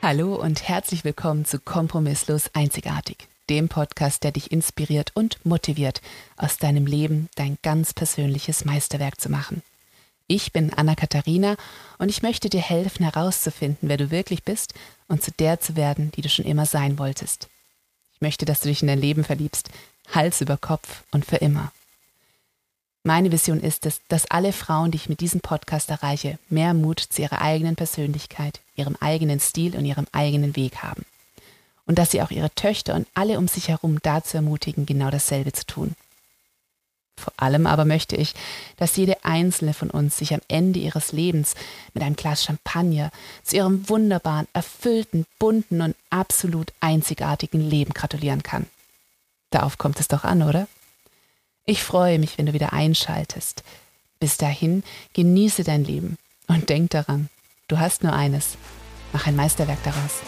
Hallo und herzlich willkommen zu Kompromisslos Einzigartig, dem Podcast, der dich inspiriert und motiviert, aus deinem Leben dein ganz persönliches Meisterwerk zu machen. Ich bin Anna-Katharina und ich möchte dir helfen herauszufinden, wer du wirklich bist und zu der zu werden, die du schon immer sein wolltest. Ich möchte, dass du dich in dein Leben verliebst, Hals über Kopf und für immer. Meine Vision ist es, dass alle Frauen, die ich mit diesem Podcast erreiche, mehr Mut zu ihrer eigenen Persönlichkeit, ihrem eigenen Stil und ihrem eigenen Weg haben. Und dass sie auch ihre Töchter und alle um sich herum dazu ermutigen, genau dasselbe zu tun. Vor allem aber möchte ich, dass jede einzelne von uns sich am Ende ihres Lebens mit einem Glas Champagner zu ihrem wunderbaren, erfüllten, bunten und absolut einzigartigen Leben gratulieren kann. Darauf kommt es doch an, oder? Ich freue mich, wenn du wieder einschaltest. Bis dahin, genieße dein Leben und denk daran, du hast nur eines. Mach ein Meisterwerk daraus.